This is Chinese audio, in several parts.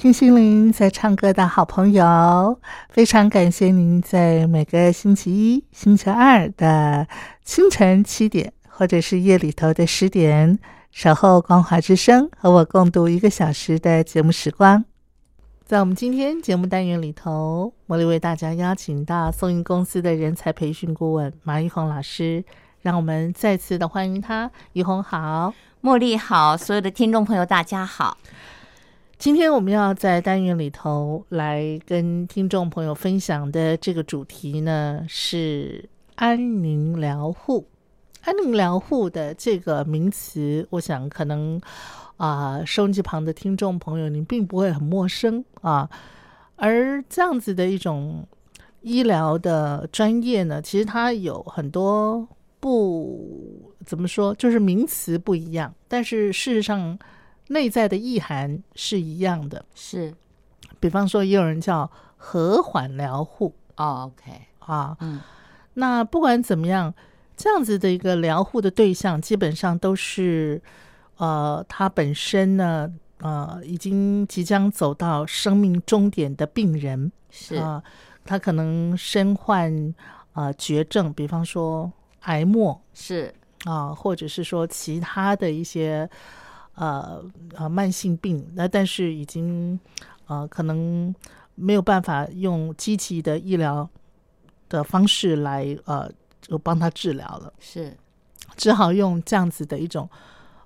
听心灵在唱歌的好朋友，非常感谢您在每个星期一、星期二的清晨七点，或者是夜里头的十点，守候光华之声，和我共度一个小时的节目时光。在我们今天节目单元里头，茉莉为大家邀请到松音公司的人才培训顾问马玉红老师，让我们再次的欢迎他。玉红好，茉莉好，所有的听众朋友大家好。今天我们要在单元里头来跟听众朋友分享的这个主题呢，是安宁疗护。安宁疗护的这个名词，我想可能啊，收音机旁的听众朋友您并不会很陌生啊。而这样子的一种医疗的专业呢，其实它有很多不怎么说，就是名词不一样，但是事实上。内在的意涵是一样的，是，比方说，也有人叫和缓疗护。哦，OK。啊，嗯，那不管怎么样，这样子的一个疗护的对象，基本上都是呃，他本身呢，呃，已经即将走到生命终点的病人，是。啊，他可能身患呃绝症，比方说癌末，是。啊，或者是说其他的一些。呃呃，慢性病，那但是已经呃可能没有办法用积极的医疗的方式来呃就帮他治疗了，是。只好用这样子的一种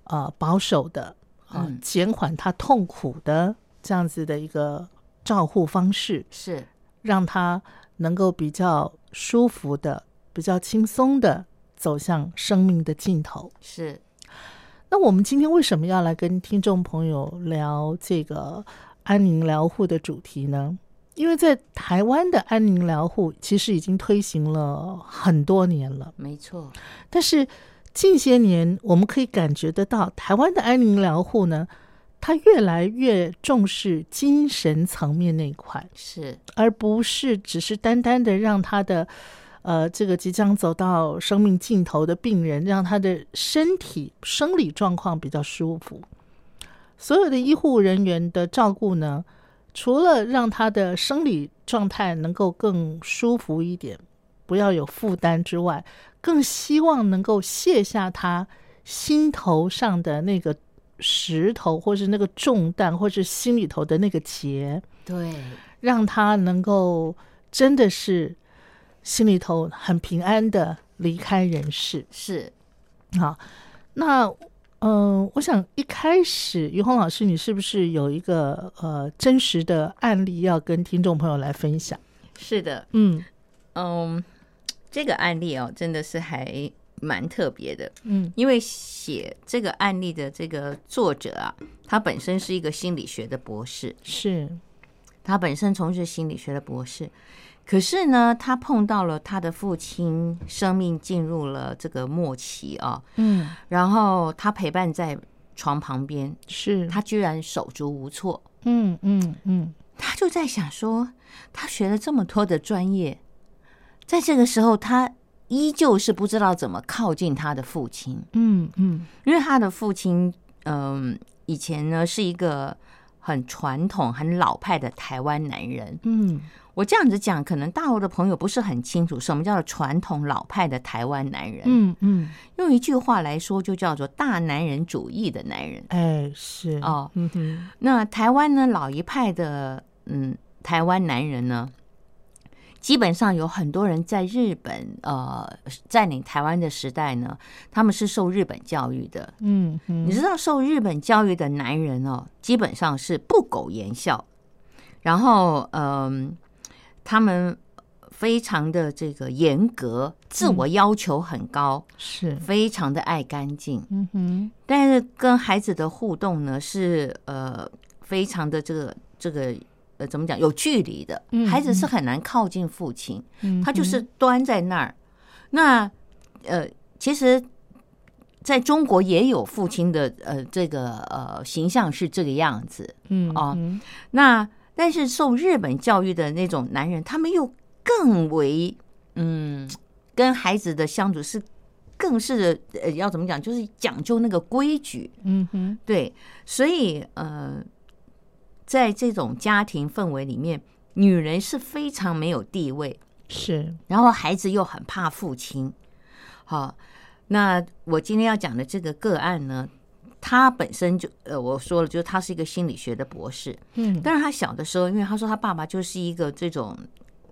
呃保守的啊减缓他痛苦的这样子的一个照护方式，是。让他能够比较舒服的、比较轻松的走向生命的尽头，是。那我们今天为什么要来跟听众朋友聊这个安宁疗护的主题呢？因为在台湾的安宁疗护其实已经推行了很多年了，没错。但是近些年我们可以感觉得到，台湾的安宁疗护呢，它越来越重视精神层面那一块，是，而不是只是单单的让他的。呃，这个即将走到生命尽头的病人，让他的身体生理状况比较舒服。所有的医护人员的照顾呢，除了让他的生理状态能够更舒服一点，不要有负担之外，更希望能够卸下他心头上的那个石头，或是那个重担，或是心里头的那个结。对，让他能够真的是。心里头很平安的离开人世，是好。那嗯，我想一开始于红老师，你是不是有一个呃真实的案例要跟听众朋友来分享？是的，嗯嗯，这个案例哦，真的是还蛮特别的，嗯，因为写这个案例的这个作者啊，他本身是一个心理学的博士，是他本身从事心理学的博士。可是呢，他碰到了他的父亲，生命进入了这个末期啊。嗯，然后他陪伴在床旁边，是他居然手足无措。嗯嗯嗯，他就在想说，他学了这么多的专业，在这个时候，他依旧是不知道怎么靠近他的父亲。嗯嗯，因为他的父亲，嗯，以前呢是一个很传统、很老派的台湾男人。嗯我这样子讲，可能大陆的朋友不是很清楚什么叫做传统老派的台湾男人。嗯嗯，用一句话来说，就叫做大男人主义的男人。哎是哦，嗯哼，那台湾呢，老一派的嗯，台湾男人呢，基本上有很多人在日本呃占领台湾的时代呢，他们是受日本教育的。嗯嗯，你知道，受日本教育的男人哦，基本上是不苟言笑，然后嗯、他们非常的这个严格，自我要求很高，是，非常的爱干净。嗯哼，但是跟孩子的互动呢，是呃非常的这个这个呃怎么讲有距离的。嗯，孩子是很难靠近父亲，嗯他就是端在那儿。那呃，其实在中国也有父亲的呃这个呃形象是这个样子，嗯哦嗯。那但是受日本教育的那种男人，他们又更为嗯，跟孩子的相处是更是呃要怎么讲，就是讲究那个规矩，嗯哼，对，所以呃，在这种家庭氛围里面，女人是非常没有地位，是，然后孩子又很怕父亲。好，那我今天要讲的这个个案呢，他本身就呃，我说了，就是他是一个心理学的博士。嗯。但是他小的时候，因为他说他爸爸就是一个这种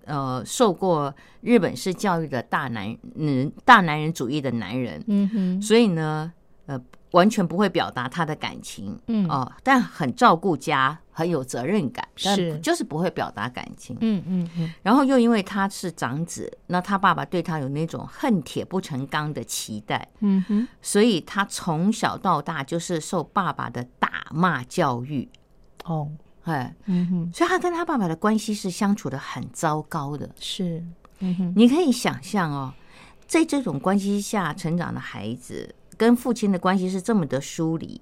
呃受过日本式教育的大男人、大男人主义的男人，嗯哼，所以呢，呃，完全不会表达他的感情，嗯。哦、但很照顾家，很有责任感，但是就是不会表达感情。嗯嗯嗯，然后又因为他是长子，那他爸爸对他有那种恨铁不成钢的期待，嗯哼，所以他从小到大就是受爸爸的打骂教育，哦，哎，嗯哼，所以他跟他爸爸的关系是相处的很糟糕的。是，嗯哼，你可以想象哦，在这种关系下成长的孩子，跟父亲的关系是这么的疏离。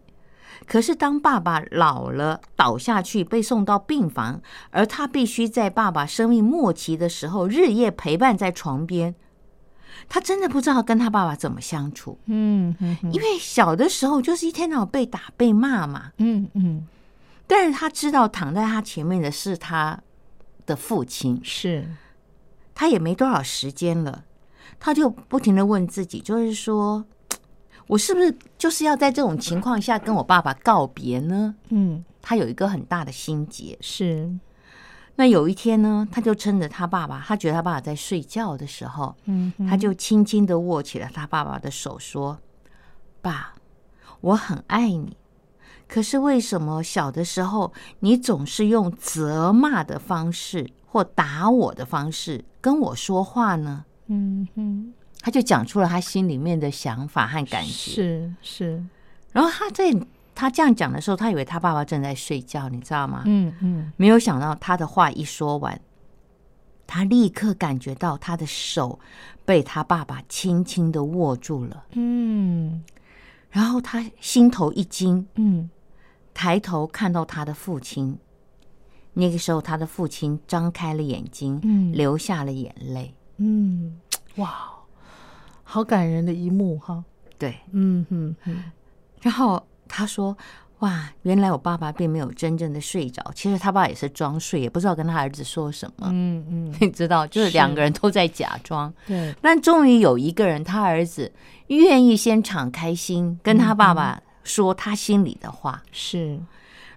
可是当爸爸老了倒下去被送到病房，而他必须在爸爸生命末期的时候日夜陪伴在床边，他真的不知道跟他爸爸怎么相处，嗯嗯嗯因为小的时候就是一天到晚被打被骂嘛。嗯嗯，但是他知道躺在他前面的是他的父亲，是，他也没多少时间了，他就不停的问自己，就是说，我是不是就是要在这种情况下跟我爸爸告别呢？嗯他有一个很大的心结。是，那有一天呢，他就趁着他爸爸，他觉得他爸爸在睡觉的时候，嗯他就轻轻的握起了他爸爸的手，说：“爸，我很爱你。可是为什么小的时候你总是用责骂的方式或打我的方式跟我说话呢？”嗯哼，他就讲出了他心里面的想法和感觉。是是，然后他在他这样讲的时候，他以为他爸爸正在睡觉，你知道吗？嗯嗯没有想到他的话一说完，他立刻感觉到他的手被他爸爸轻轻的握住了，嗯然后他心头一惊，嗯，抬头看到他的父亲。那个时候，他的父亲张开了眼睛，嗯流下了眼泪。嗯，哇，好感人的一幕哈，对，嗯哼哼，然后他说：“哇，原来我爸爸并没有真正的睡着，其实他爸也是装睡，也不知道跟他儿子说什么。嗯嗯，你知道，就是是两个人都在假装。对，但终于有一个人，他儿子愿意先敞开心，跟他爸爸说他心里的话。是，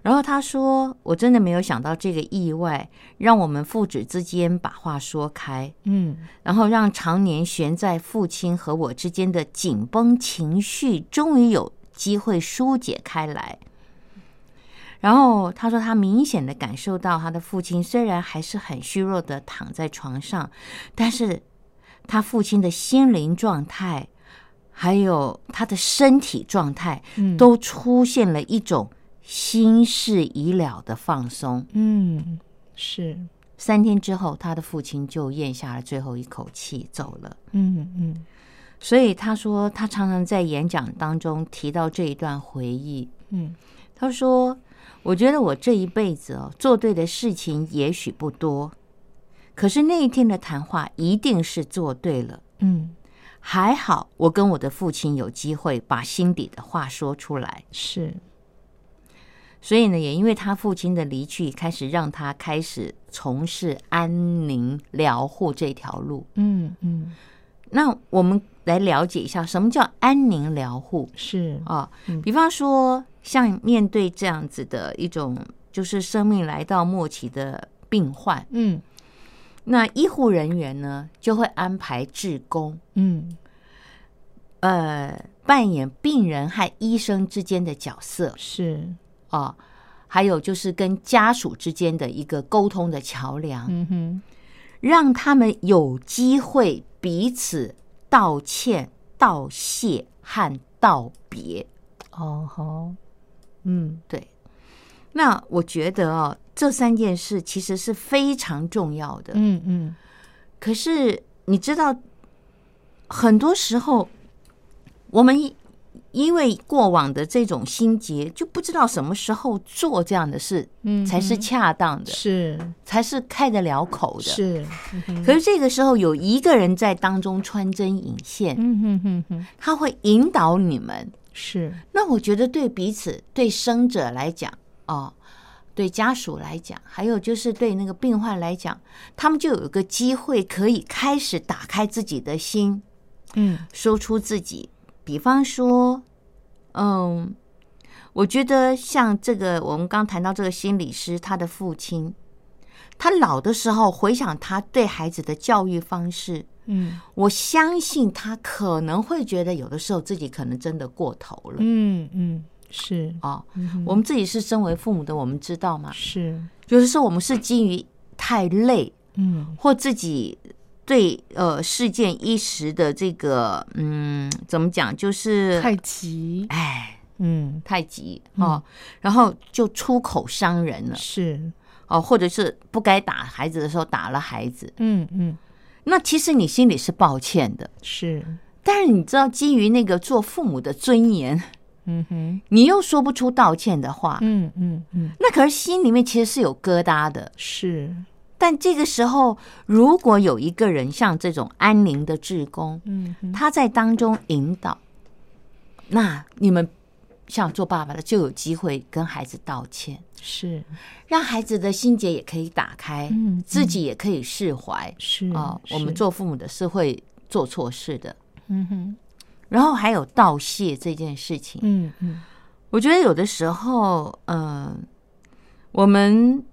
然后他说：“我真的没有想到这个意外，让我们父子之间把话说开，嗯。然后让常年悬在父亲和我之间的紧绷情绪，终于有机会疏解开来。”然后他说，他明显的感受到他的父亲虽然还是很虚弱的躺在床上，但是他父亲的心灵状态，还有他的身体状态，嗯，都出现了一种心事已了的放松。嗯是，三天之后，他的父亲就咽下了最后一口气走了。嗯嗯所以他说，他常常在演讲当中提到这一段回忆。嗯他说：“我觉得我这一辈子哦，做对的事情也许不多，可是那一天的谈话一定是做对了。嗯，还好，我跟我的父亲有机会把心底的话说出来。是，所以呢，也因为他父亲的离去，开始让他开始从事安宁疗护这条路。嗯嗯，那我们来了解一下，什么叫安宁疗护是啊嗯？比方说，像面对这样子的一种，就是生命来到末期的病患，嗯。那医护人员呢就会安排志工，嗯。呃，扮演病人和医生之间的角色。是啊，还有就是跟家属之间的一个沟通的桥梁，嗯哼让他们有机会彼此道歉、道谢和道别。哦好嗯对，那我觉得哦，这三件事其实是非常重要的。嗯嗯可是你知道，很多时候我们因因为过往的这种心结，就不知道什么时候做这样的事嗯才是恰当的，是才是开得了口的。是可是这个时候有一个人在当中穿针引线，嗯哼哼哼他会引导你们。是那我觉得对彼此、对生者来讲，哦，对家属来讲，还有就是对那个病患来讲，他们就有一个机会可以开始打开自己的心，嗯说出自己。比方说，嗯，我觉得像这个，我们刚谈到这个心理师，他的父亲，他老的时候回想他对孩子的教育方式，嗯我相信他可能会觉得有的时候自己可能真的过头了。嗯嗯是哦，嗯我们自己是身为父母的，我们知道吗？是有的时候我们是基于太累，嗯或自己对呃事件一时的这个嗯怎么讲，就是太急哎嗯太急哦，然后就出口伤人了是哦，或者是不该打孩子的时候打了孩子，嗯嗯。那其实你心里是抱歉的，是。但是你知道基于那个做父母的尊严，嗯哼你又说不出道歉的话，嗯嗯嗯。那可是心里面其实是有疙瘩的。是但这个时候，如果有一个人像这种安宁的志工，嗯他在当中引导，那你们像做爸爸的就有机会跟孩子道歉，是。让孩子的心结也可以打开，嗯自己也可以释怀。是哦，我们做父母的是会做错事的，嗯哼。然后还有道谢这件事情，嗯嗯。我觉得有的时候，嗯、我们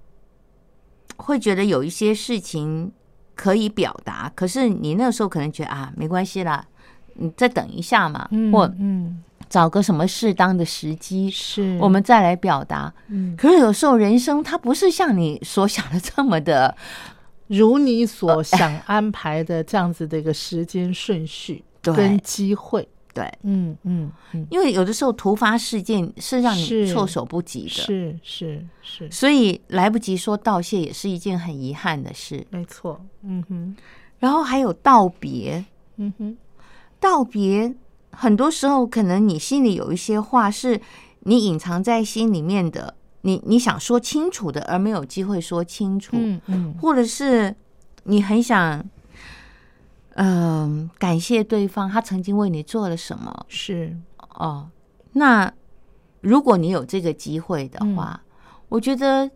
会觉得有一些事情可以表达，可是你那个时候可能觉得啊，没关系啦，你再等一下嘛，嗯或嗯。找个什么适当的时机，是。我们再来表达。嗯。可是有时候人生它不是像你所想的这么的，如你所想安排的这样子的一个时间顺序对。跟机会，对，嗯嗯嗯，因为有的时候突发事件是让你措手不及的，是是是，所以来不及说道谢也是一件很遗憾的事。没错，嗯哼。然后还有道别，嗯哼。道别，很多时候可能你心里有一些话是你隐藏在心里面的，你你想说清楚的，而没有机会说清楚，嗯嗯。或者是你很想，嗯、感谢对方，他曾经为你做了什么。是。哦。那如果你有这个机会的话，我觉得，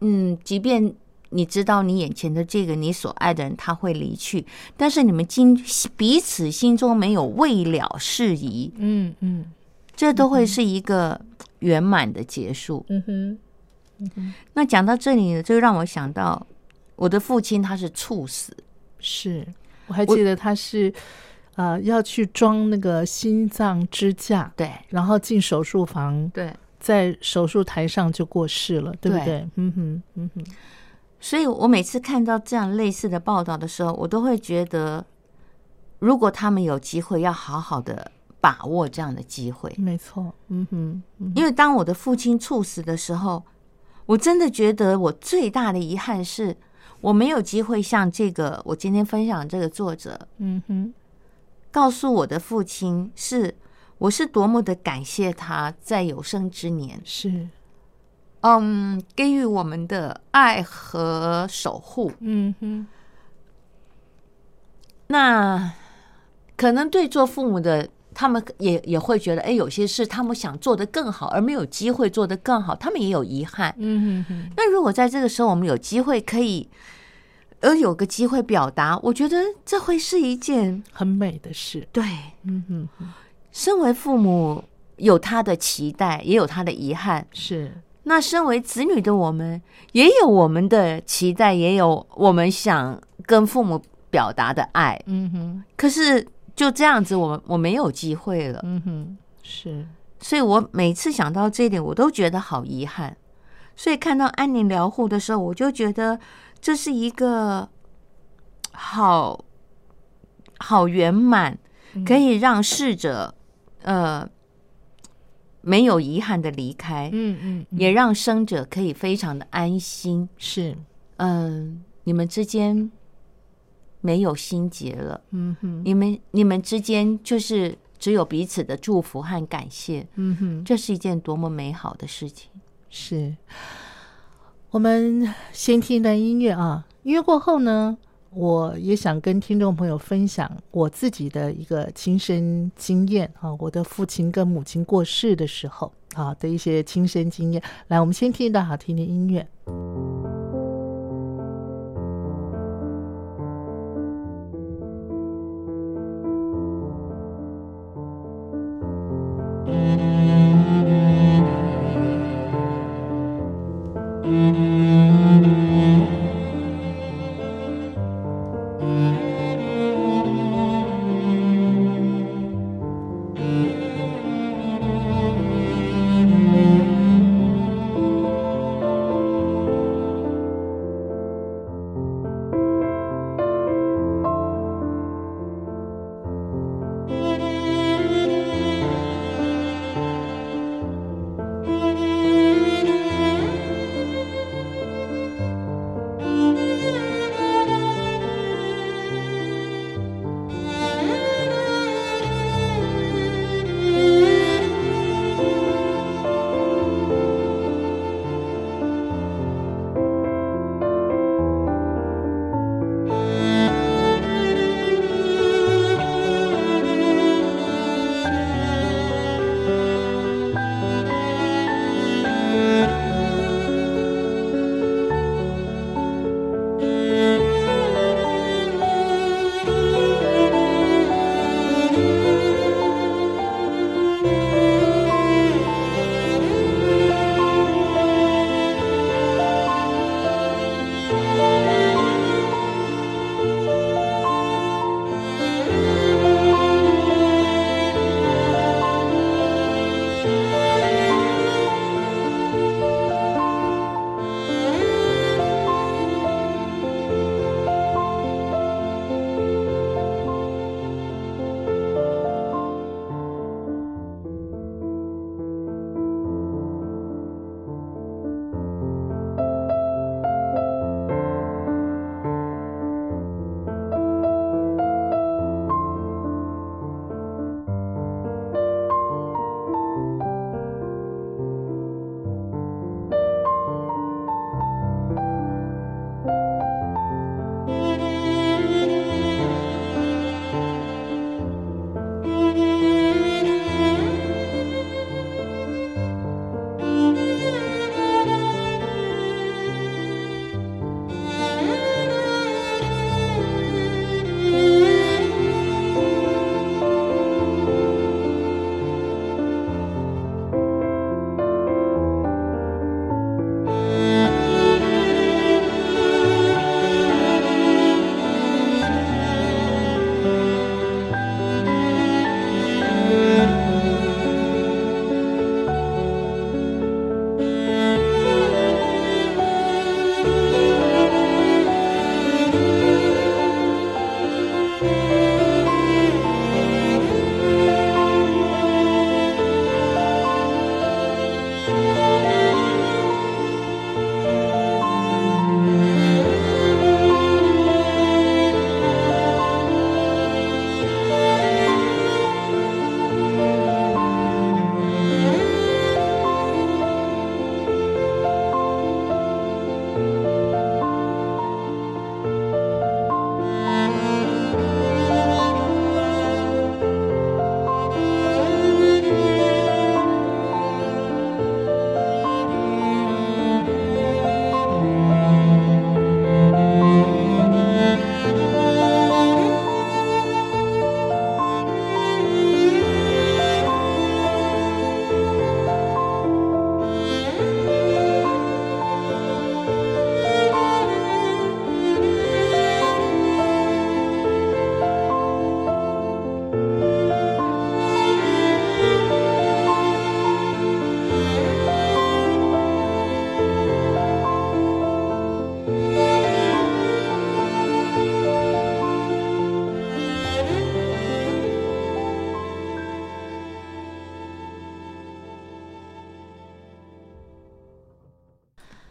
嗯，即便你知道你眼前的这个你所爱的人他会离去，但是你们今彼此心中没有未了事宜，嗯嗯。这都会是一个圆满的结束。嗯哼。那讲到这里呢，就让我想到我的父亲他是猝死，是，我还记得他是呃要去装那个心脏支架，对然后进手术房，对，在手术台上就过世了，对不对对？嗯哼嗯哼所以我每次看到这样类似的报道的时候，我都会觉得，如果他们有机会，要好好的把握这样的机会。没错，嗯哼嗯因为当我的父亲猝死的时候，我真的觉得我最大的遗憾是，我没有机会像这个我今天分享这个作者，嗯哼告诉我的父亲是我是多么的感谢他在有生之年，是，嗯，给予我们的爱和守护。嗯哼那可能对做父母的他们也也会觉得，哎，有些事他们想做得更好，而没有机会做得更好，他们也有遗憾。嗯哼哼，那如果在这个时候我们有机会可以，而有个机会表达，我觉得这会是一件很美的事。对。嗯哼哼，身为父母有他的期待，也有他的遗憾。是，那身为子女的我们，也有我们的期待，也有我们想跟父母表达的爱。嗯哼，可是就这样子，我我没有机会了。嗯哼，是，所以我每次想到这一点，我都觉得好遗憾。所以看到安宁疗护的时候，我就觉得这是一个好好圆满，可以让逝者呃没有遗憾的离开，嗯嗯，嗯也让生者可以非常的安心。是，嗯、你们之间没有心结了，嗯哼，你们你们之间就是只有彼此的祝福和感谢，嗯哼，这是一件多么美好的事情。是。我们先听一段音乐啊，音乐过后呢，我也想跟听众朋友分享我自己的一个亲身经验啊，我的父亲跟母亲过世的时候啊的一些亲身经验。来，我们先听一段好听的音乐。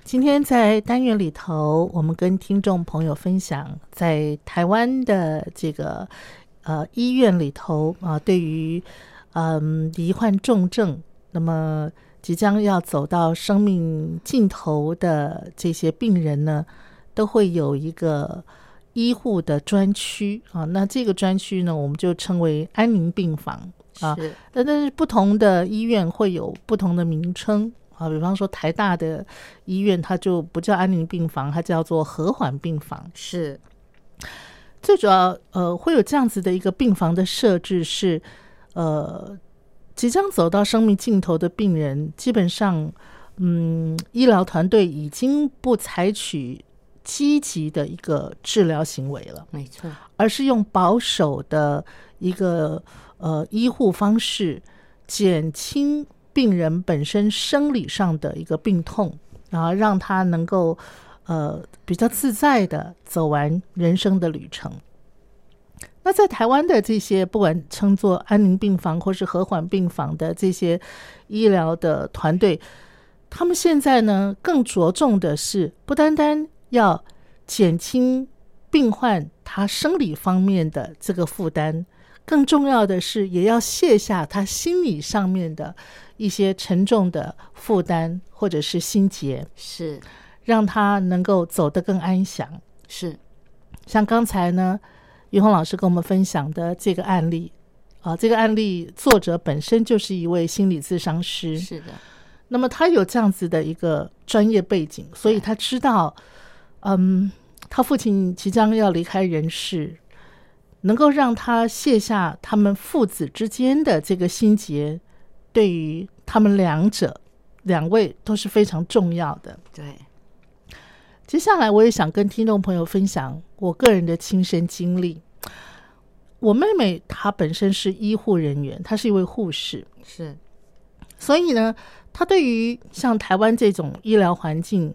今天在单元里头，我们跟听众朋友分享，在台湾的这个呃医院里头啊，对于嗯罹患重症，那么即将要走到生命尽头的这些病人呢，都会有一个医护的专区啊。那这个专区呢，我们就称为安宁病房啊。是那但是不同的医院会有不同的名称啊，比方说台大的医院，它就不叫安宁病房，它叫做和缓病房。是，最主要呃会有这样子的一个病房的设置是，呃，即将走到生命尽头的病人，基本上，嗯，医疗团队已经不采取积极的一个治疗行为了。没错，而是用保守的一个呃医护方式，减轻病人本身生理上的一个病痛，然后让他能够呃比较自在的走完人生的旅程。那在台湾的这些不管称作安宁病房或是和缓病房的这些医疗的团队，他们现在呢更着重的是不单单要减轻病患他生理方面的这个负担，更重要的是也要卸下他心理上面的一些沉重的负担或者是心结，是。让他能够走得更安详。是，像刚才呢，于红老师跟我们分享的这个案例啊，这个案例作者本身就是一位心理咨商师，是的，那么他有这样子的一个专业背景，所以他知道，嗯，他父亲即将要离开人世，能够让他卸下他们父子之间的这个心结，对于他们两者两位都是非常重要的。对，接下来，我也想跟听众朋友分享我个人的亲身经历。我妹妹她本身是医护人员，她是一位护士，是所以呢，她对于像台湾这种医疗环境、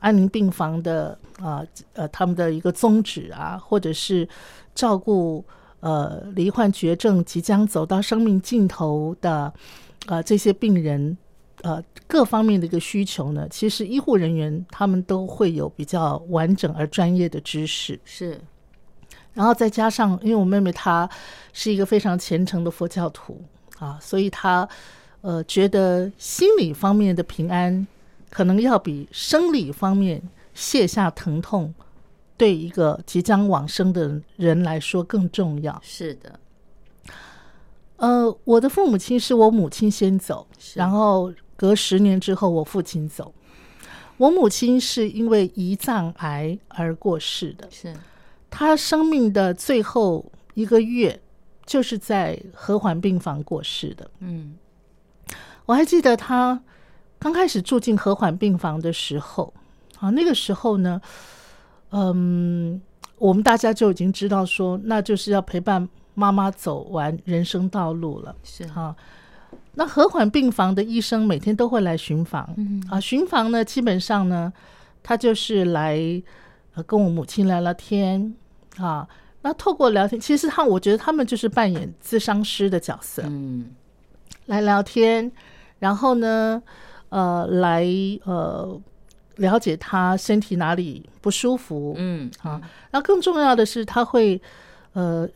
安宁病房的啊呃他们的一个宗旨啊，或者是照顾呃罹患绝症、即将走到生命尽头的呃这些病人。呃，各方面的一个需求呢，其实医护人员他们都会有比较完整而专业的知识。是，然后再加上，因为我妹妹她是一个非常虔诚的佛教徒啊，所以她呃觉得心理方面的平安，可能要比生理方面卸下疼痛，对一个即将往生的人来说更重要。是的，呃，我的父母亲是我母亲先走，然后隔十年之后我父亲走。我母亲是因为胰脏癌而过世的，是她生命的最后一个月就是在和缓病房过世的。嗯，我还记得她刚开始住进和缓病房的时候，啊，那个时候呢，嗯，我们大家就已经知道说，那就是要陪伴妈妈走完人生道路了。是。啊，那和缓病房的医生每天都会来巡房，嗯。啊，巡房呢，基本上呢，他就是来呃跟我母亲聊聊天。啊。那透过聊天，其实他我觉得他们就是扮演咨商师的角色，嗯。来聊天，然后呢，呃，来呃了解他身体哪里不舒服，嗯啊，那更重要的是，他会呃，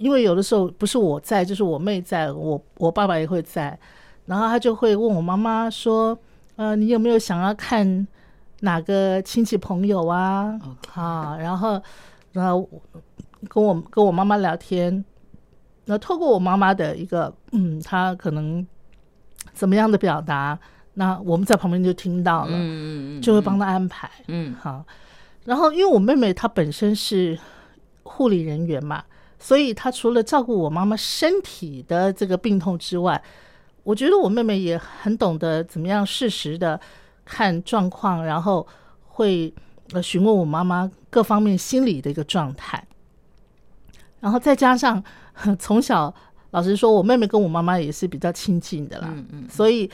因为有的时候不是我在，就是我妹在，我我爸爸也会在，然后他就会问我妈妈说，呃，你有没有想要看哪个亲戚朋友啊？啊，然后然后跟我跟我妈妈聊天，那透过我妈妈的一个嗯，她可能怎么样的表达，那我们在旁边就听到了，嗯嗯。就会帮她安排。嗯。好，然后因为我妹妹她本身是护理人员嘛，所以她除了照顾我妈妈身体的这个病痛之外，我觉得我妹妹也很懂得怎么样适时的看状况，然后会呃询问我妈妈各方面心理的一个状态，然后再加上从小老实说，我妹妹跟我妈妈也是比较亲近的啦，嗯嗯。所以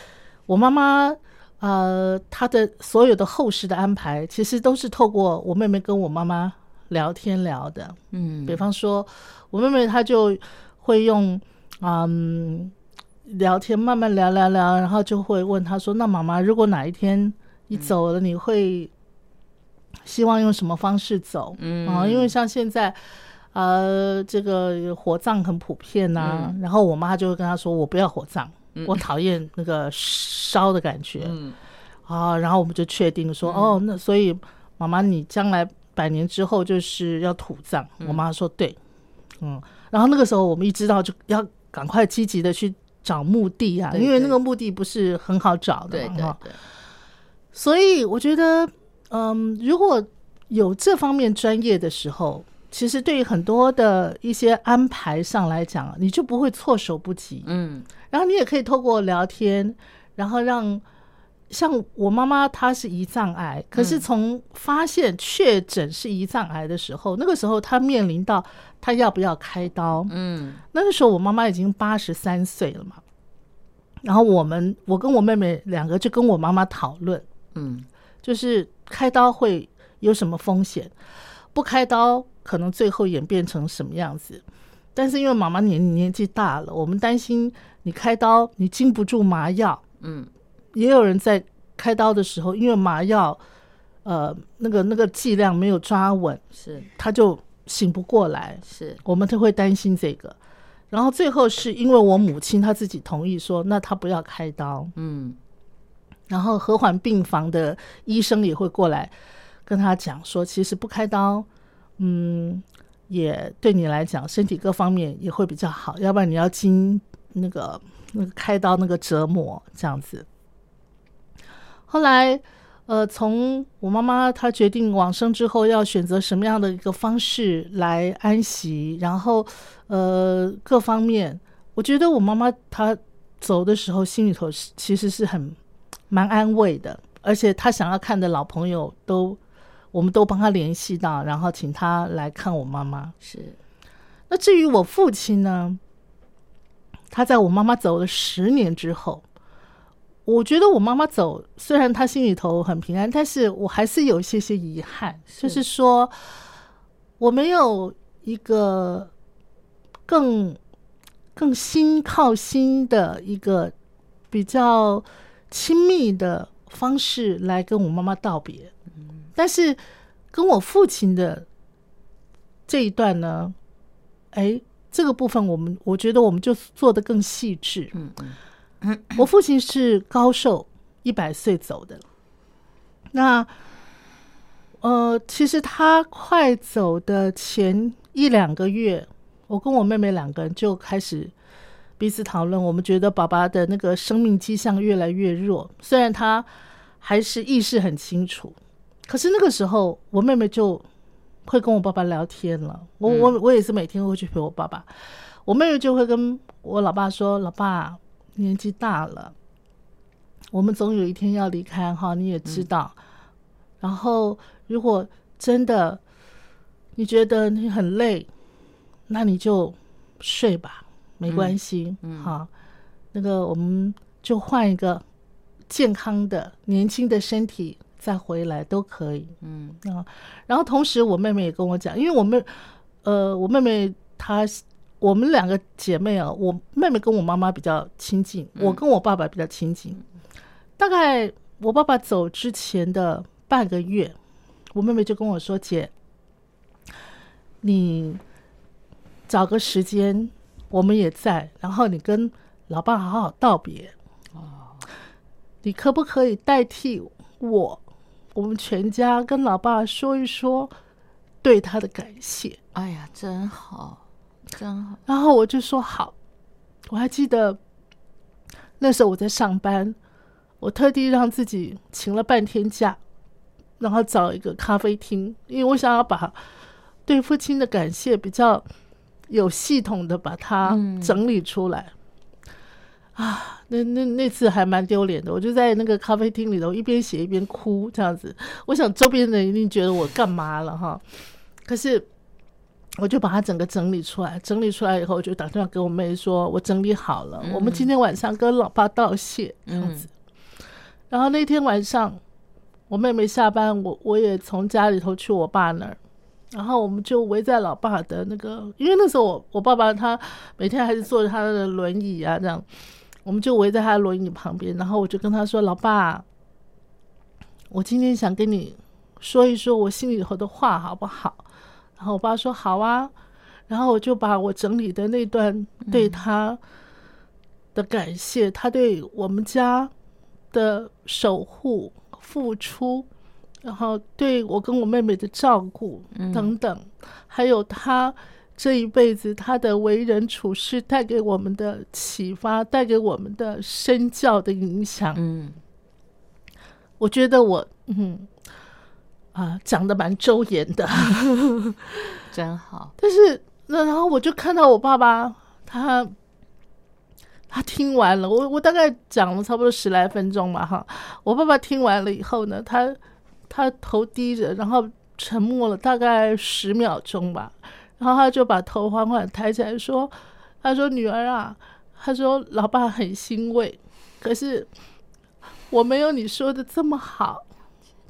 我妈妈呃，她的所有的后事的安排，其实都是透过我妹妹跟我妈妈聊天聊的。嗯，比方说，我妹妹她就会用嗯聊天慢慢聊聊聊，然后就会问她说：“那妈妈，如果哪一天你走了，你会希望用什么方式走？嗯啊，因为像现在。呃，这个火葬很普遍呐、然后我妈就会跟她说：“我不要火葬，我讨厌那个烧的感觉。嗯啊，然后我们就确定说，哦，那所以妈妈，你将来百年之后就是要土葬。我妈说对，嗯，然后那个时候我们一知道就要赶快积极的去找墓地啊，因为那个墓地不是很好找的对，所以我觉得，嗯，如果有这方面专业的时候，其实对于很多的一些安排上来讲，你就不会措手不及。嗯然后你也可以透过聊天，然后让像我妈妈她是胰脏癌，可是从发现确诊是胰脏癌的时候，那个时候她面临到她要不要开刀。嗯那个时候我妈妈已经八十三岁了嘛，然后我们我跟我妹妹两个就跟我妈妈讨论，嗯就是开刀会有什么风险，不开刀可能最后演变成什么样子。但是因为妈妈年年纪大了，我们担心你开刀你经不住麻药，嗯也有人在开刀的时候，因为麻药呃那个那个剂量没有抓稳，是他就醒不过来。是我们都会担心这个。然后最后是因为我母亲她自己同意说，那她不要开刀，嗯然后和缓病房的医生也会过来跟他讲说，其实不开刀，嗯，也对你来讲身体各方面也会比较好，要不然你要经那个那个开刀那个折磨这样子。后来，呃，从我妈妈她决定往生之后，要选择什么样的一个方式来安息，然后呃各方面，我觉得我妈妈她走的时候心里头是其实是很蛮安慰的，而且她想要看的老朋友都，我们都帮她联系到，然后请她来看我妈妈。是那至于我父亲呢，他在我妈妈走了十年之后，我觉得我妈妈走，虽然她心里头很平安，但是我还是有一些些遗憾，就是说我没有一个更更心靠心的一个比较亲密的方式来跟我妈妈道别。但是跟我父亲的这一段呢，哎，这个部分我们我觉得我们就做得更细致。嗯嗯我父亲是高寿，一百岁走的。那呃，其实他快走的前一两个月，我跟我妹妹两个人就开始彼此讨论，我们觉得爸爸的那个生命迹象越来越弱，虽然他还是意识很清楚，可是那个时候我妹妹就会跟我爸爸聊天了。我我我也是每天会去陪我爸爸，我妹妹就会跟我老爸说：“老爸，年纪大了，我们总有一天要离开哈，你也知道。然后如果真的你觉得你很累，那你就睡吧，没关系，嗯哈。那个我们就换一个健康的、年轻的身体再回来都可以。嗯啊，然后同时我妹妹也跟我讲，因为我妹，呃，我妹妹她，我们两个姐妹啊，我妹妹跟我妈妈比较亲近，我跟我爸爸比较亲近。大概我爸爸走之前的半个月，我妹妹就跟我说：“姐，你找个时间，我们也在，然后你跟老爸好好道别。哦你可不可以代替我，我们全家跟老爸说一说对他的感谢？哎呀，真好，真好，然后我就说好。我还记得那时候我在上班，我特地让自己请了半天假，然后找一个咖啡厅，因为我想要把对父亲的感谢比较有系统的把它嗯整理出来。啊，那那那次还蛮丢脸的，我就在那个咖啡厅里头一边写一边哭，这样子。我想周边的人一定觉得我干嘛了哈，可是我就把它整个整理出来，整理出来以后，我就打电话给我妹说，我整理好了，我们今天晚上跟老爸道谢这样子。然后那天晚上，我妹妹下班，我我也从家里头去我爸那儿，然后我们就围在老爸的那个，因为那时候我我爸爸他每天还是坐着他的轮椅啊，这样，我们就围在他的轮椅旁边，然后我就跟他说：“老爸，我今天想跟你说一说我心里头的话，好不好？”然后我爸说：“好啊。”然后我就把我整理的那段对他的感谢，他对我们家的守护、付出，然后对我跟我妹妹的照顾等等，还有他这一辈子他的为人处事带给我们的启发，带给我们的身教的影响。嗯，我觉得我嗯啊讲的蛮周延的，真好。但是。那然后我就看到我爸爸，他他听完了，我我大概讲了差不多十来分钟嘛哈。我爸爸听完了以后呢，他他头低着，然后沉默了大概十秒钟吧，然后他就把头缓缓抬起来说：“他说女儿啊，他说老爸很欣慰，可是我没有你说的这么好，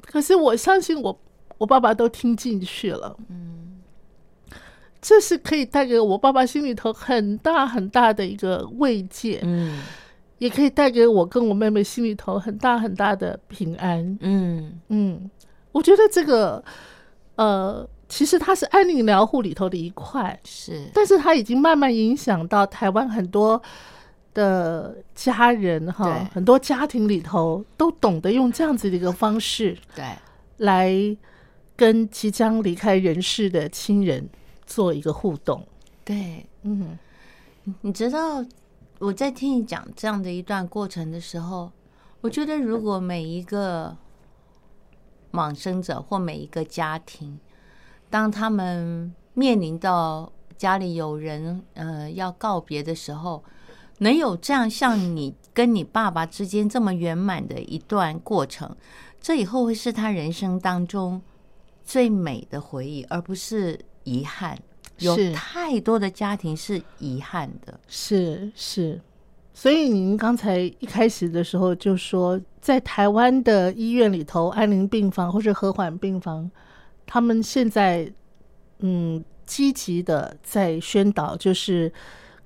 可是我相信我我爸爸都听进去了。”嗯。这是可以带给我爸爸心里头很大很大的一个慰藉，嗯，也可以带给我跟我妹妹心里头很大很大的平安，嗯嗯，我觉得这个，呃，其实它是安宁疗护里头的一块，是，但是它已经慢慢影响到台湾很多的家人哈，很多家庭里头都懂得用这样子的一个方式，对，来跟即将离开人世的亲人。做一个互动，对，嗯，你知道我在听你讲这样的一段过程的时候，我觉得如果每一个往生者或每一个家庭，当他们面临到家里有人呃要告别的时候，能有这样像你跟你爸爸之间这么圆满的一段过程，这以后会是他人生当中最美的回忆，而不是。遗憾，有太多的家庭是遗憾的，是是，所以您刚才一开始的时候就说，在台湾的医院里头，安宁病房或者和缓病房，他们现在嗯积极的在宣导，就是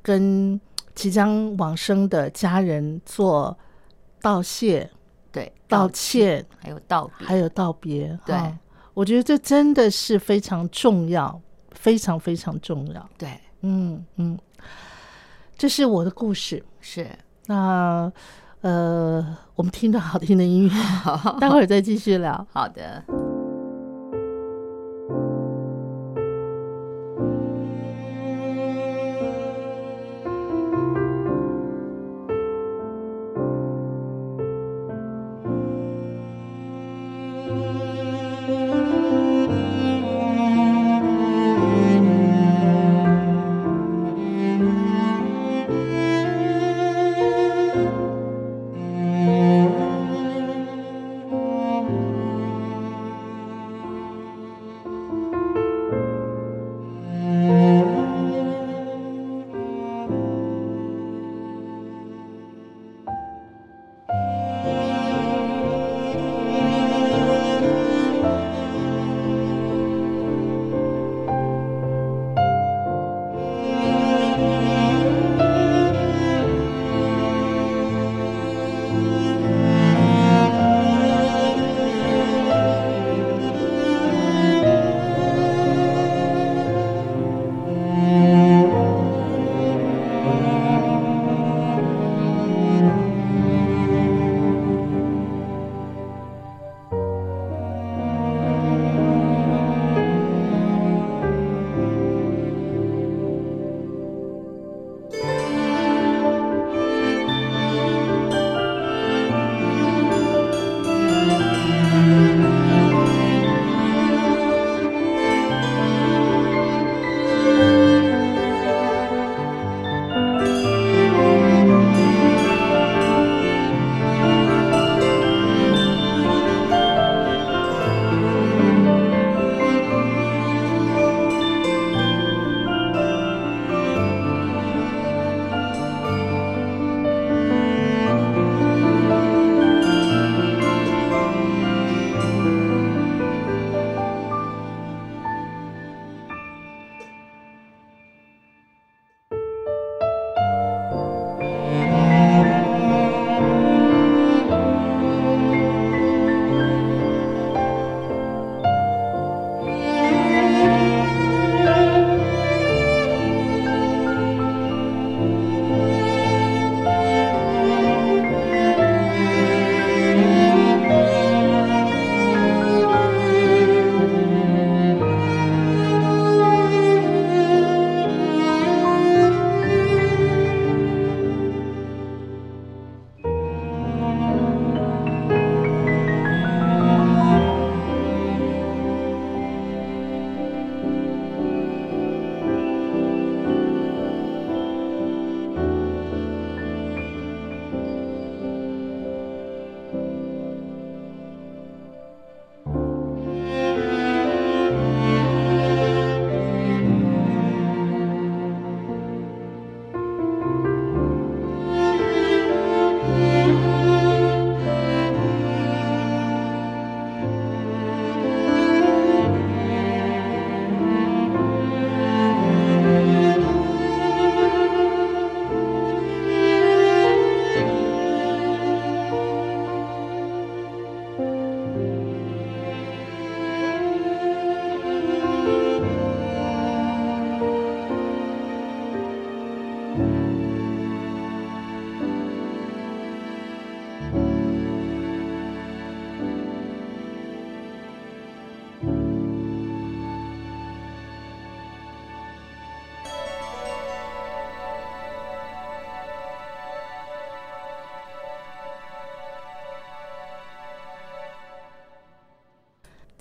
跟即将往生的家人做道谢，对，道歉，还有道别，还有道别，对，我觉得这真的是非常重要。非常非常重要，对，嗯嗯，这是我的故事，是。那呃，我们听到好听的音乐，待会儿再继续聊，好的。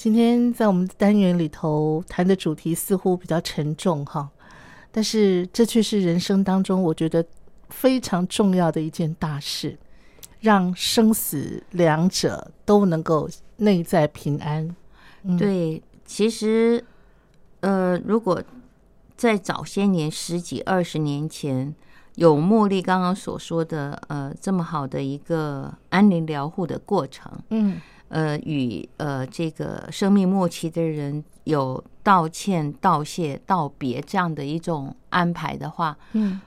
今天在我们单元里头谈的主题似乎比较沉重哈，但是这却是人生当中我觉得非常重要的一件大事，让生死两者都能够内在平安。嗯，对，其实，呃，如果在早些年十几二十年前，有茉莉刚刚所说的，呃，这么好的一个安宁疗护的过程，嗯呃，与呃这个生命末期的人有道歉、道谢、道别这样的一种安排的话，嗯。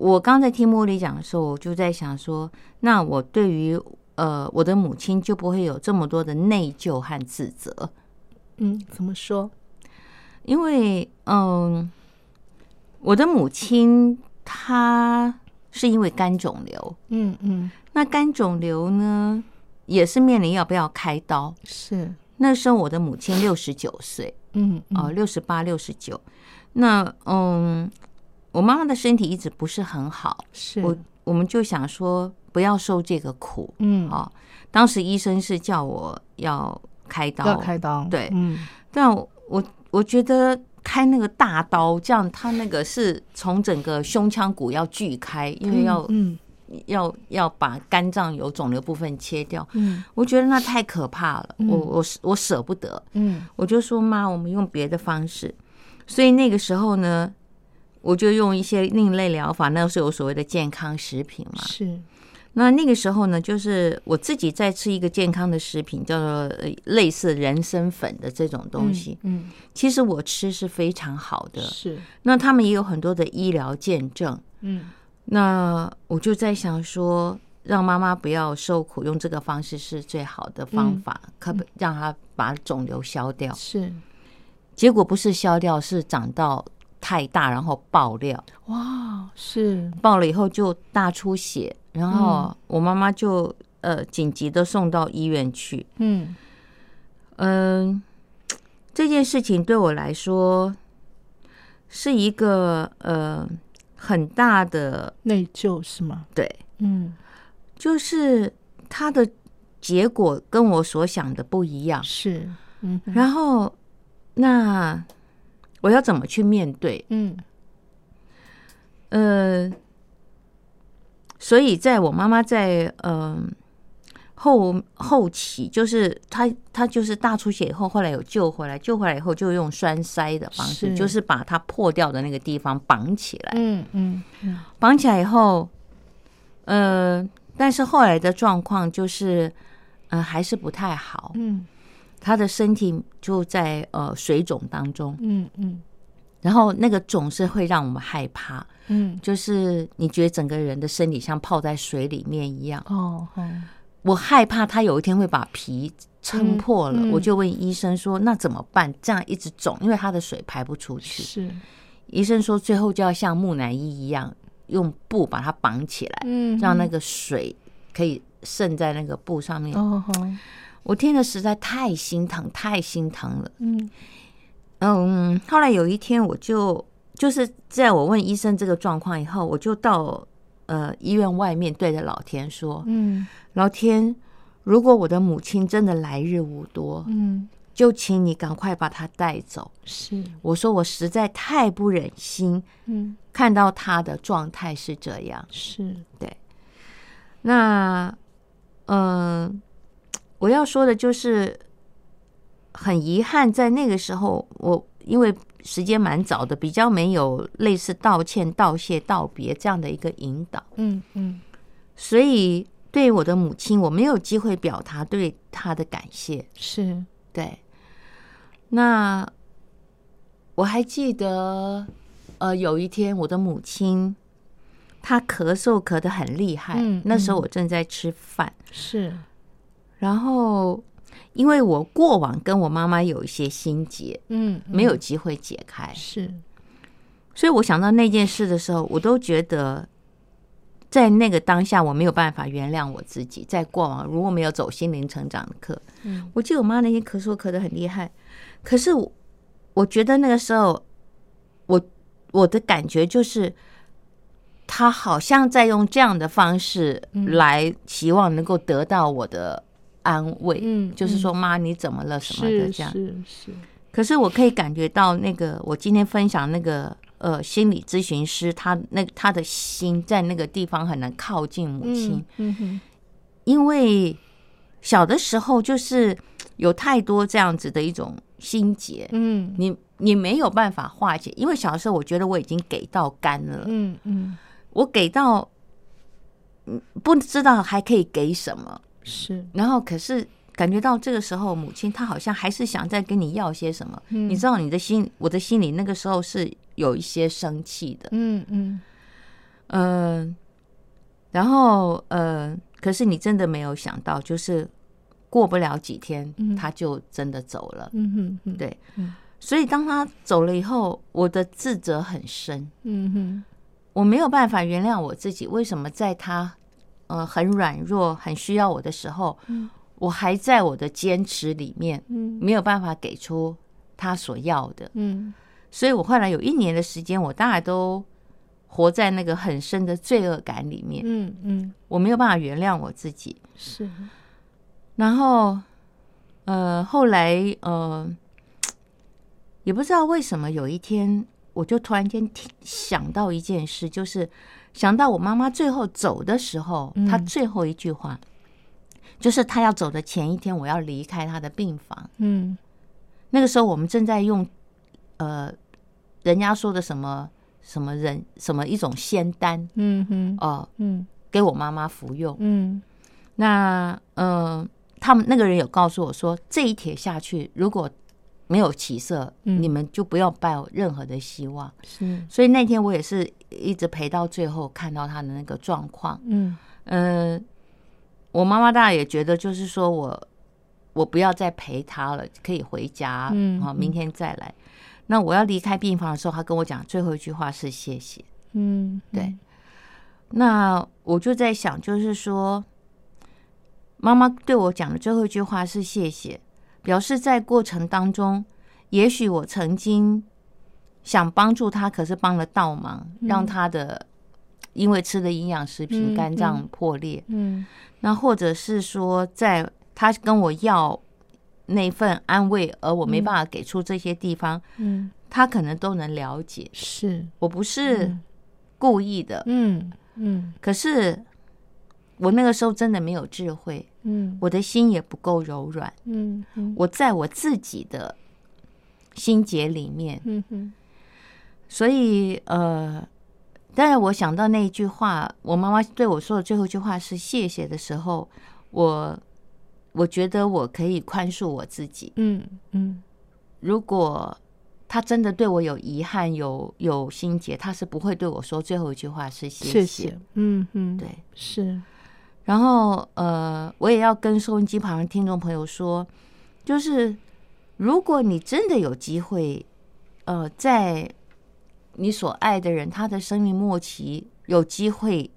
我刚才听茉莉讲的时候，我就在想说，那我对于呃我的母亲就不会有这么多的内疚和自责，嗯，怎么说？因为嗯，我的母亲她是因为肝肿瘤，嗯嗯，那肝肿瘤呢也是面临要不要开刀。是，那时候我的母亲六十九岁，嗯哦，六十八、六十九。那嗯，我妈妈的身体一直不是很好，是，我我们就想说不要受这个苦。嗯，哦。当时医生是叫我要开刀，要开刀，对。嗯。但我我我觉得开那个大刀，这样他那个是从整个胸腔骨要锯开，因为要、嗯要要把肝脏有肿瘤部分切掉，嗯我觉得那太可怕了，嗯我我我舍不得，嗯我就说妈，我们用别的方式。所以那个时候呢，我就用一些另类疗法，那是有所谓的健康食品嘛。是，那那个时候呢，就是我自己在吃一个健康的食品，叫做呃类似人参粉的这种东西。嗯，其实我吃是非常好的。是，那他们也有很多的医疗见证。嗯那我就在想说，让妈妈不要受苦，用这个方式是最好的方法，可不让她把肿瘤消掉。是，结果不是消掉，是长到太大，然后爆掉。哇，是，爆了以后就大出血，然后我妈妈就呃紧急的送到医院去。嗯嗯，这件事情对我来说是一个呃很大的内疚是吗？对，嗯，就是他的结果跟我所想的不一样。是，嗯然后那我要怎么去面对？嗯呃，所以在我妈妈在嗯、后后期，就是他他就是大出血以后，后来有救回来，救回来以后就用栓塞的方式，是。就是把它破掉的那个地方绑起来，嗯嗯嗯。绑起来以后，呃，但是后来的状况就是，呃，还是不太好，嗯。他的身体就在呃水肿当中，嗯嗯。然后那个肿是会让我们害怕。嗯，就是你觉得整个人的身体像泡在水里面一样。哦哦，我害怕他有一天会把皮撑破了，嗯嗯我就问医生说：“那怎么办？这样一直肿，因为他的水排不出去。是，”医生说最后就要像木乃伊一样，用布把它绑起来，嗯让那个水可以渗在那个布上面。哦哦，我听的实在太心疼，太心疼了。嗯嗯，后来有一天，我就就是在我问医生这个状况以后，我就到呃医院外面对着老天说：“嗯。老天，如果我的母亲真的来日无多，嗯，就请你赶快把她带走。是，”我说我实在太不忍心嗯。看到她的状态是这样。是。对，那，嗯、我要说的就是，很遗憾，在那个时候，我因为时间蛮早的，比较没有类似道歉、道谢、道别这样的一个引导，嗯嗯。所以对我的母亲，我没有机会表达对她的感谢。是，对，那我还记得，呃，有一天我的母亲她咳嗽咳得很厉害，嗯那时候嗯。我正在吃饭，是，然后因为我过往跟我妈妈有一些心结，嗯，没有机会解开，是，所以我想到那件事的时候，我都觉得。在那个当下，我没有办法原谅我自己。在过往，如果没有走心灵成长的课，嗯我记得我妈那天咳嗽咳得很厉害，可是我我觉得那个时候，我我的感觉就是，她好像在用这样的方式嗯来期望能够得到我的安慰，嗯就是说妈你怎么了？什么的这样。是是，可是我可以感觉到那个我今天分享那个呃心理咨询师，他那他的心在那个地方很难靠近母亲，嗯哼，因为小的时候就是有太多这样子的一种心结，嗯。你你没有办法化解，因为小的时候我觉得我已经给到干了，嗯嗯，我给到嗯不知道还可以给什么，是，然后可是感觉到这个时候母亲她好像还是想再跟你要些什么，嗯。你知道你的心我的心里那个时候是有一些生气的，嗯嗯。嗯、然后呃，可是你真的没有想到，就是过不了几天，嗯。他就真的走了。嗯哼哼，对。嗯。所以当他走了以后，我的自责很深，嗯哼，我没有办法原谅我自己，为什么在他呃很软弱、很需要我的时候，嗯。我还在我的坚持里面，嗯。没有办法给出他所要的。嗯。所以我后来有一年的时间，我大概都活在那个很深的罪恶感里面，嗯嗯，我没有办法原谅我自己。是，然后，呃，后来呃，也不知道为什么，有一天我就突然间听想到一件事，就是想到我妈妈最后走的时候，嗯。她最后一句话，就是她要走的前一天，我要离开她的病房。嗯。那个时候我们正在用，呃，人家说的什么什么人什么一种仙丹嗯哼，哦、嗯。给我妈妈服用。嗯。那嗯、呃他们那个人有告诉我说，这一帖下去如果没有起色，嗯你们就不要抱任何的希望。是，所以那天我也是一直陪到最后，看到他的那个状况。嗯呃、我妈妈当然也觉得，就是说我我不要再陪他了，可以回家，好，嗯好明天再来。那我要离开病房的时候，他跟我讲最后一句话是谢谢。嗯，对，那我就在想，就是说，妈妈对我讲的最后一句话是谢谢，表示在过程当中，也许我曾经想帮助他，可是帮了倒忙，让他的因为吃的营养食品，嗯肝脏破裂。嗯那或者是说，在他跟我要那份安慰，而我没办法给出这些地方，嗯，他可能都能了解。是，我不是嗯。故意的，嗯嗯。可是我那个时候真的没有智慧，嗯。我的心也不够柔软。嗯嗯。我在我自己的心结里面，嗯哼所以呃，当然我想到那一句话，我妈妈对我说的最后一句话是谢谢的时候，我我觉得我可以宽恕我自己。嗯嗯。如果他真的对我有遗憾、有有心结，他是不会对我说最后一句话是谢。谢谢，嗯嗯，对，是，然后呃，我也要跟收音机旁的听众朋友说，就是如果你真的有机会，呃，在你所爱的人他的生命末期有机会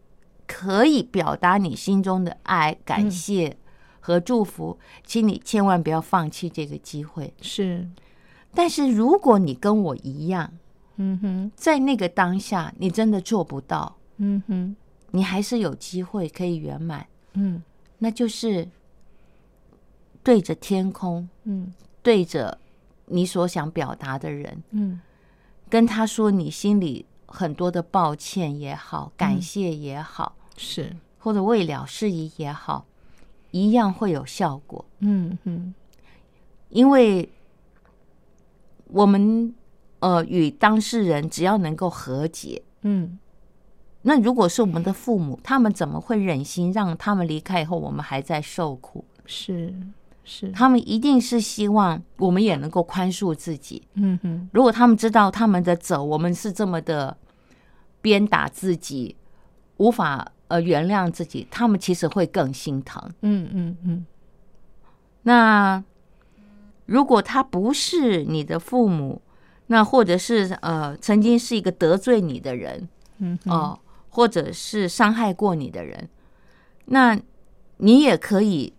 可以表达你心中的爱、感谢和祝福，请你千万不要放弃这个机会。是，但是如果你跟我一样，嗯哼。在那个当下你真的做不到，嗯哼你还是有机会可以圆满。嗯。那就是对着天空，嗯。对着你所想表达的人，嗯。跟他说你心里很多的抱歉也好，感谢也好，是，或者未了事宜也好，一样会有效果。嗯嗯。因为我们呃与当事人只要能够和解，嗯那如果是我们的父母，他们怎么会忍心让他们离开以后，我们还在受苦？是是，他们一定是希望我们也能够宽恕自己。嗯哼如果他们知道他们的走，我们是这么的鞭打自己，无法呃原谅自己，他们其实会更心疼。嗯嗯嗯那如果他不是你的父母，那或者是呃曾经是一个得罪你的人嗯哼哦、或者是伤害过你的人，那你也可以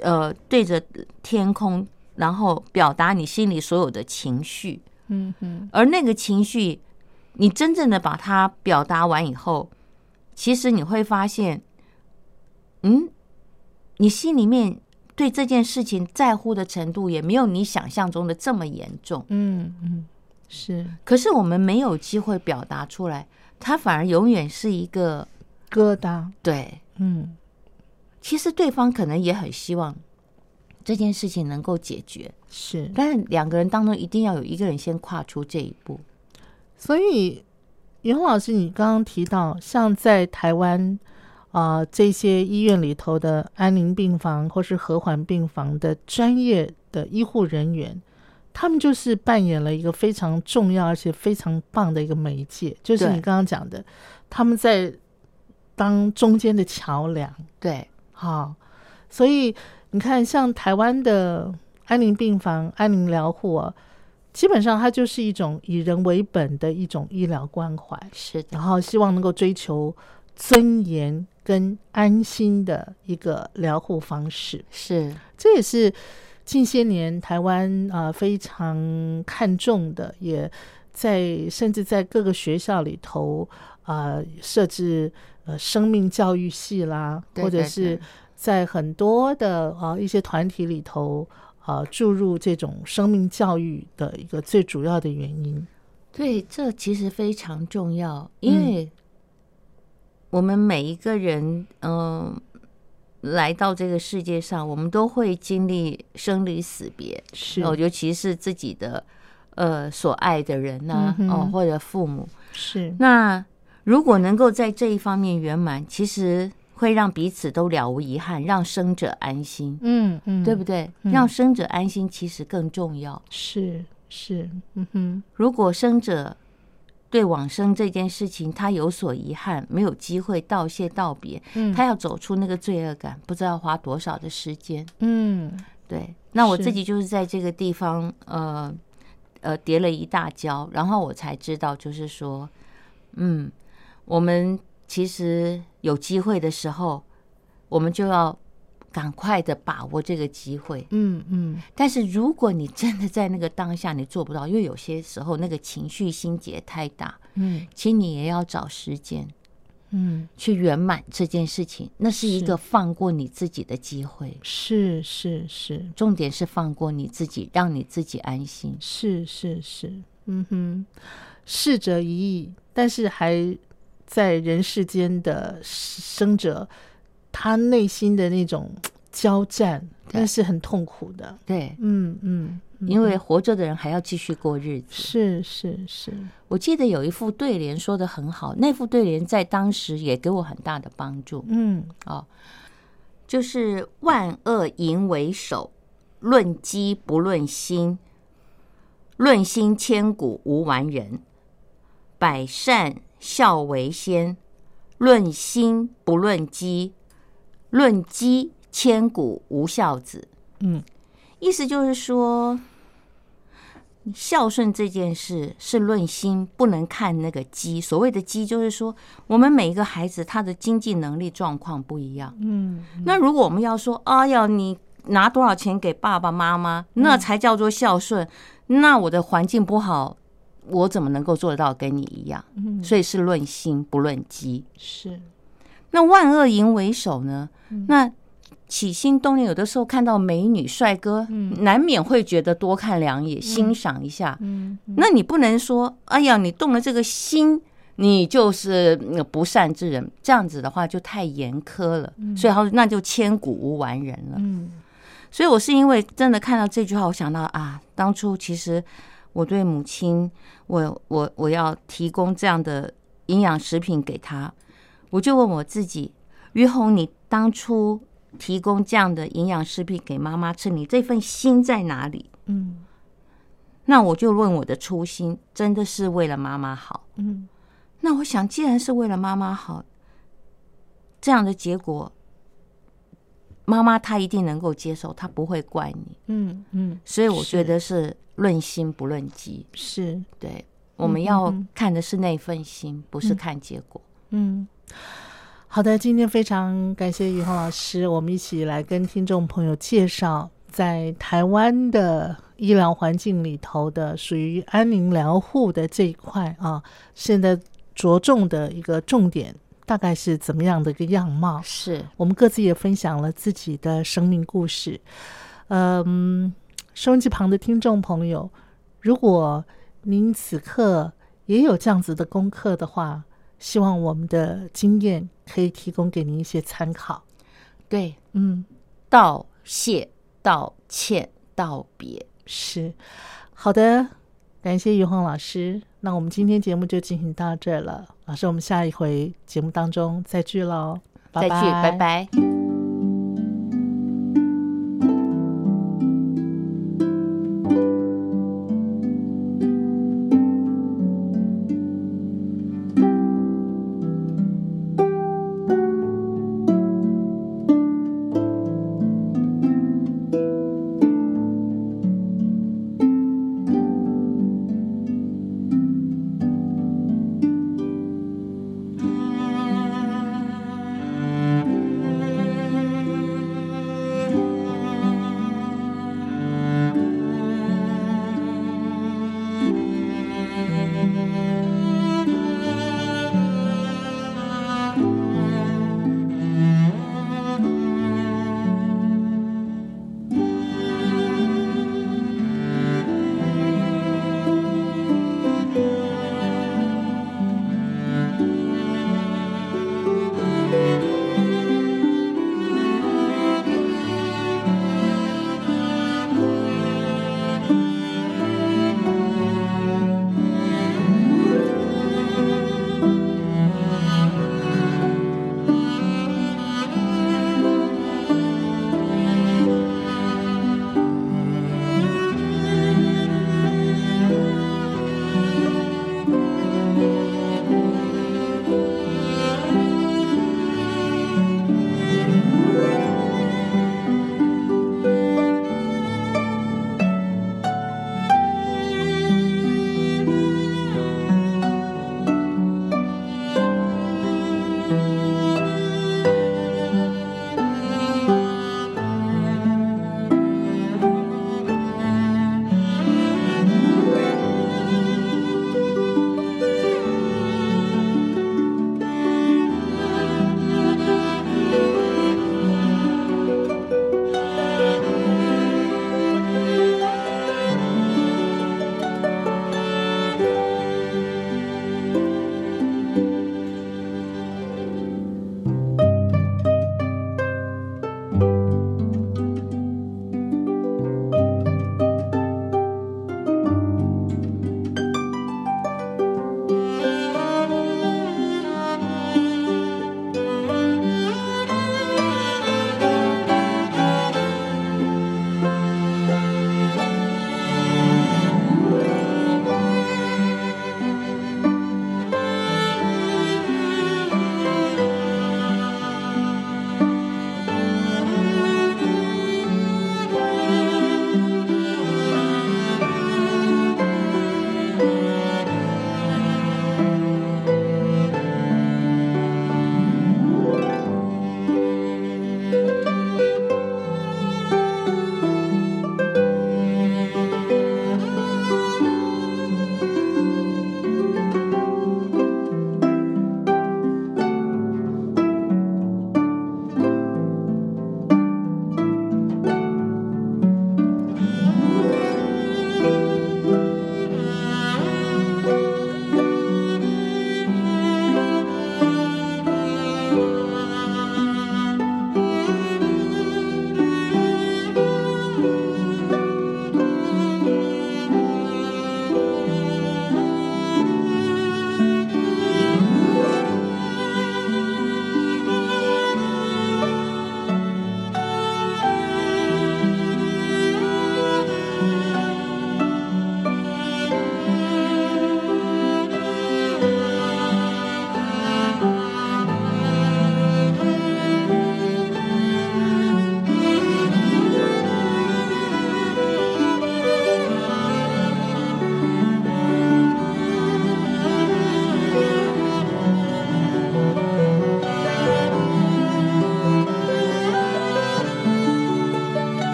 呃对着天空，然后表达你心里所有的情绪。嗯哼而那个情绪，你真正的把它表达完以后，其实你会发现，嗯，你心里面对这件事情在乎的程度也没有你想象中的这么严重。嗯嗯，是可是我们没有机会表达出来，它反而永远是一个疙瘩。对。嗯其实对方可能也很希望这件事情能够解决，是，但是两个人当中一定要有一个人先跨出这一步。所以于红老师，你刚刚提到，像在台湾啊、这些医院里头的安宁病房或是和缓病房的专业的医护人员，他们就是扮演了一个非常重要而且非常棒的一个媒介，就是你刚刚讲的，他们在当中间的桥梁。对，好，所以你看，像台湾的安宁病房、安宁疗护啊，基本上它就是一种以人为本的一种医疗关怀，是的，然后希望能够追求尊严跟安心的一个疗护方式。是这也是近些年台湾啊、呃非常看重的，也在甚至在各个学校里头啊、呃设置呃生命教育系啦，对对或者是在很多的啊、呃一些团体里头啊、呃注入这种生命教育的一个最主要的原因。对，这其实非常重要，因为我们每一个人，嗯、来到这个世界上，我们都会经历生离死别，是哦，尤其是自己的呃所爱的人呐、嗯哦，或者父母。是，那如果能够在这一方面圆满，其实会让彼此都了无遗憾，让生者安心，嗯嗯，对不对？嗯让生者安心其实更重要。是是，嗯哼，如果生者对往生这件事情他有所遗憾，没有机会道谢道别，嗯他要走出那个罪恶感，不知道花多少的时间。嗯对，那我自己就是在这个地方，呃呃，跌了一大跤，然后我才知道，就是说，嗯，我们其实有机会的时候，我们就要赶快的把握这个机会。嗯嗯，但是如果你真的在那个当下你做不到，因为有些时候那个情绪心结太大，嗯。请你也要找时间嗯，去圆满这件事情，那是一个放过你自己的机会。是是是，重点是放过你自己，让你自己安心。是是是，嗯哼，逝者已矣，但是还在人世间的生者，他内心的那种交战，对。那是很痛苦的。对，嗯嗯，嗯。因为活着的人还要继续过日子。是是是，我记得有一副对联说的很好，那副对联在当时也给我很大的帮助。嗯。哦，就是万恶淫为首，论机不论心，论心千古无完人；百善孝为先，论心不论机，论机千古无孝子。嗯意思就是说，孝顺这件事是论心，不能看那个机。所谓的机，就是说我们每一个孩子他的经济能力状况不一样。嗯那如果我们要说，哎呀，你拿多少钱给爸爸妈妈，那才叫做孝顺。那我的环境不好，我怎么能够做得到跟你一样？嗯，所以是论心，不论机。是那万恶淫为首呢？那起心动念，有的时候看到美女帅哥，难免会觉得多看两眼，欣赏一下。嗯那你不能说，哎呀，你动了这个心，你就是呃不善之人，这样子的话就太严苛了。所以他说，那就千古无完人了。嗯所以我是因为真的看到这句话，我想到啊，当初其实我对母亲，我我我要提供这样的营养食品给她，我就问我自己，于红，你当初提供这样的营养食品给妈妈吃，你这份心在哪里？嗯那我就问我的初心，真的是为了妈妈好？嗯那我想，既然是为了妈妈好，这样的结果，妈妈她一定能够接受，她不会怪你。嗯嗯，所以我觉得是论心不论机，是对，我们要嗯看的是那份心，不是看结果。嗯，好的，今天非常感谢于红老师，我们一起来跟听众朋友介绍在台湾的医疗环境里头的属于安宁疗护的这一块啊，现在着重的一个重点大概是怎么样的一个样貌。是我们各自也分享了自己的生命故事。嗯，收音机旁的听众朋友，如果您此刻也有这样子的功课的话，希望我们的经验可以提供给您一些参考。对，嗯，道谢、道歉、道别。是好的，感谢于红老师。那我们今天节目就进行到这了，老师，我们下一回节目当中再聚喽，再聚，拜拜。